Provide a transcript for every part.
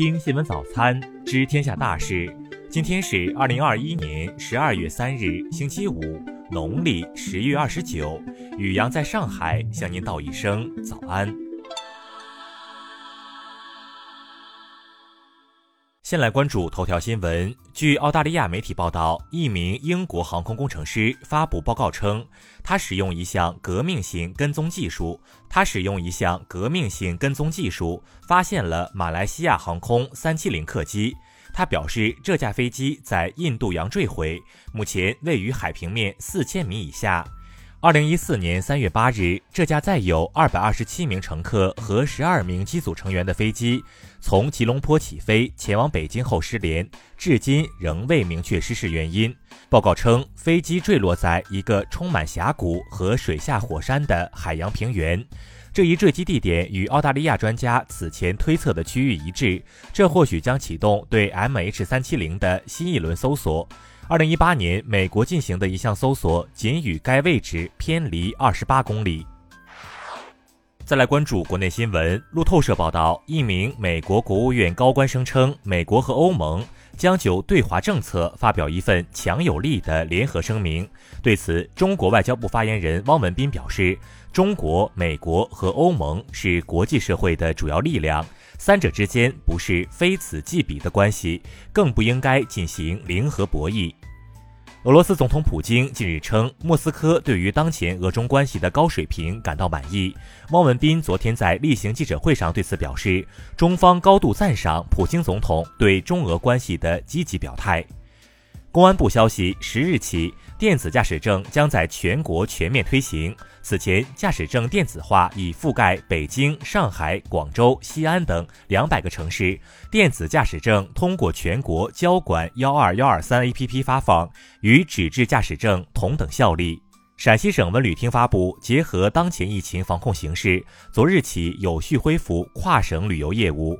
听新闻早餐，知天下大事。今天是二零二一年十二月三日，星期五，农历十月二十九。雨阳在上海向您道一声早安。先来关注头条新闻。据澳大利亚媒体报道，一名英国航空工程师发布报告称，他使用一项革命性跟踪技术，他使用一项革命性跟踪技术发现了马来西亚航空三七零客机。他表示，这架飞机在印度洋坠毁，目前位于海平面四千米以下。二零一四年三月八日，这架载有二百二十七名乘客和十二名机组成员的飞机从吉隆坡起飞前往北京后失联，至今仍未明确失事原因。报告称，飞机坠落在一个充满峡谷和水下火山的海洋平原，这一坠机地点与澳大利亚专家此前推测的区域一致，这或许将启动对 MH 三七零的新一轮搜索。二零一八年，美国进行的一项搜索仅与该位置偏离二十八公里。再来关注国内新闻，路透社报道，一名美国国务院高官声称，美国和欧盟将就对华政策发表一份强有力的联合声明。对此，中国外交部发言人汪文斌表示，中国、美国和欧盟是国际社会的主要力量。三者之间不是非此即彼的关系，更不应该进行零和博弈。俄罗斯总统普京近日称，莫斯科对于当前俄中关系的高水平感到满意。汪文斌昨天在例行记者会上对此表示，中方高度赞赏普京总统对中俄关系的积极表态。公安部消息，十日起，电子驾驶证将在全国全面推行。此前，驾驶证电子化已覆盖北京、上海、广州、西安等两百个城市。电子驾驶证通过全国交管幺二幺二三 APP 发放，与纸质驾驶证同等效力。陕西省文旅厅发布，结合当前疫情防控形势，昨日起有序恢复跨省旅游业务。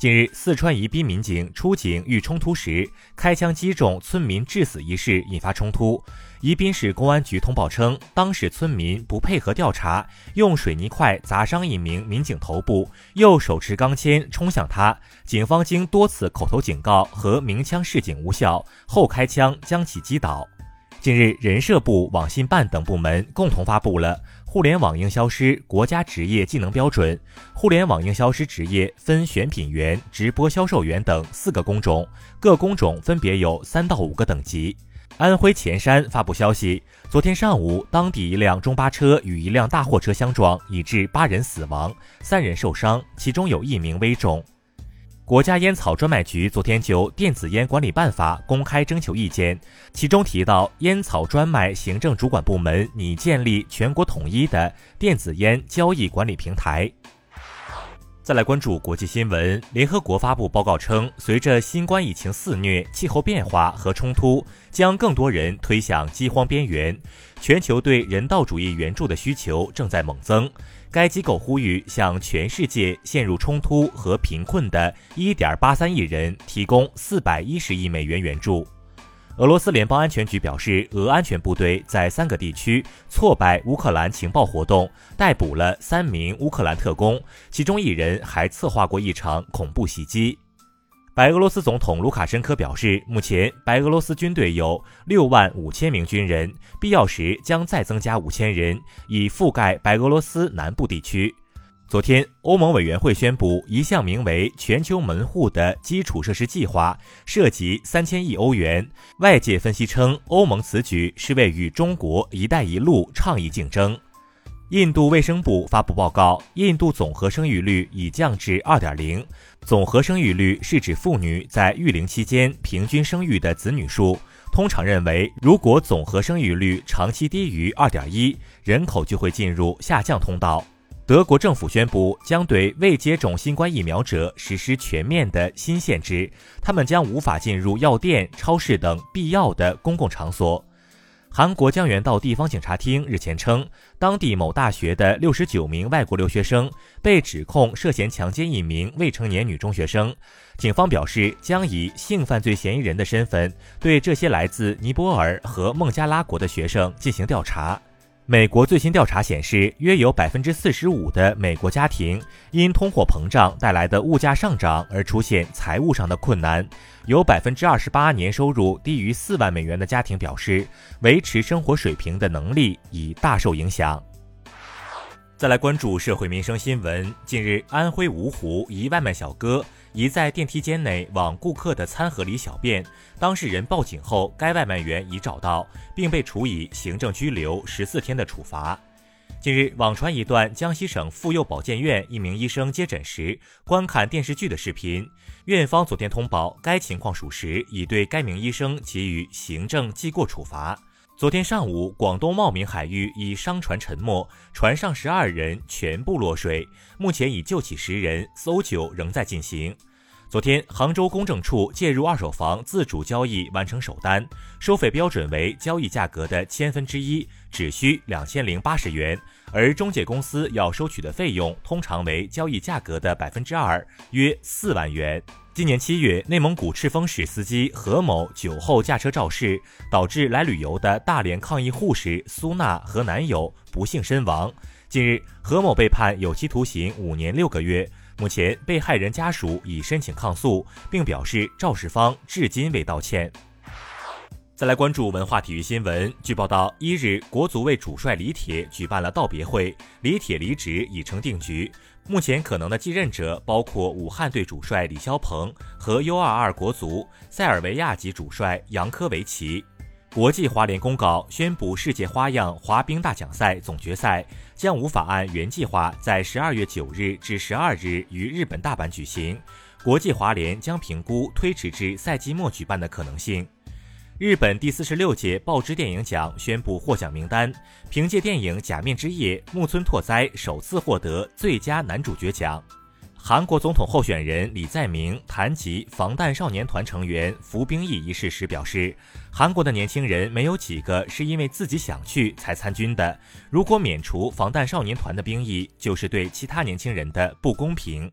近日，四川宜宾民警出警遇冲突时，开枪击中村民致死一事引发冲突。宜宾市公安局通报称，当时村民不配合调查，用水泥块砸伤一名民警头部，又手持钢钎冲向他。警方经多次口头警告和鸣枪示警无效，后开枪将其击倒。近日，人社部、网信办等部门共同发布了。互联网营销师国家职业技能标准，互联网营销师职业分选品员、直播销售员等四个工种，各工种分别有三到五个等级。安徽潜山发布消息，昨天上午，当地一辆中巴车与一辆大货车相撞，已致八人死亡，三人受伤，其中有一名危重。国家烟草专卖局昨天就《电子烟管理办法》公开征求意见，其中提到，烟草专卖行政主管部门拟建立全国统一的电子烟交易管理平台。再来关注国际新闻，联合国发布报告称，随着新冠疫情肆虐，气候变化和冲突将更多人推向饥荒边缘，全球对人道主义援助的需求正在猛增。该机构呼吁向全世界陷入冲突和贫困的1.83亿人提供410亿美元援助。俄罗斯联邦安全局表示，俄安全部队在三个地区挫败乌克兰情报活动，逮捕了三名乌克兰特工，其中一人还策划过一场恐怖袭击。白俄罗斯总统卢卡申科表示，目前白俄罗斯军队有六万五千名军人，必要时将再增加五千人，以覆盖白俄罗斯南部地区。昨天，欧盟委员会宣布一项名为“全球门户”的基础设施计划，涉及三千亿欧元。外界分析称，欧盟此举是为与中国“一带一路”倡议竞争。印度卫生部发布报告，印度总和生育率已降至二点零。总和生育率是指妇女在育龄期间平均生育的子女数。通常认为，如果总和生育率长期低于二点一，人口就会进入下降通道。德国政府宣布将对未接种新冠疫苗者实施全面的新限制，他们将无法进入药店、超市等必要的公共场所。韩国江原道地方警察厅日前称，当地某大学的六十九名外国留学生被指控涉嫌强奸一名未成年女中学生。警方表示，将以性犯罪嫌疑人的身份对这些来自尼泊尔和孟加拉国的学生进行调查。美国最新调查显示，约有百分之四十五的美国家庭因通货膨胀带来的物价上涨而出现财务上的困难。有百分之二十八年收入低于四万美元的家庭表示，维持生活水平的能力已大受影响。再来关注社会民生新闻。近日，安徽芜湖一外卖小哥疑在电梯间内往顾客的餐盒里小便，当事人报警后，该外卖员已找到，并被处以行政拘留十四天的处罚。近日，网传一段江西省妇幼保健院一名医生接诊时观看电视剧的视频。院方昨天通报，该情况属实，已对该名医生给予行政记过处罚。昨天上午，广东茂名海域一商船沉没，船上十二人全部落水，目前已救起十人，搜救仍在进行。昨天，杭州公证处介入二手房自主交易完成首单，收费标准为交易价格的千分之一，只需两千零八十元，而中介公司要收取的费用通常为交易价格的百分之二，约四万元。今年七月，内蒙古赤峰市司机何某酒后驾车肇事，导致来旅游的大连抗疫护士苏娜和男友不幸身亡。近日，何某被判有期徒刑五年六个月。目前，被害人家属已申请抗诉，并表示肇事方至今未道歉。再来关注文化体育新闻。据报道，一日，国足为主帅李铁举办了道别会，李铁离职已成定局。目前可能的继任者包括武汉队主帅李霄鹏和 U22 国足塞尔维亚籍主帅扬科维奇。国际滑联公告宣布，世界花样滑冰大奖赛总决赛将无法按原计划在十二月九日至十二日于日本大阪举行。国际滑联将评估推迟至赛季末举办的可能性。日本第四十六届报之电影奖宣布获奖名单，凭借电影《假面之夜》，木村拓哉首次获得最佳男主角奖。韩国总统候选人李在明谈及防弹少年团成员服兵役一事时表示，韩国的年轻人没有几个是因为自己想去才参军的。如果免除防弹少年团的兵役，就是对其他年轻人的不公平。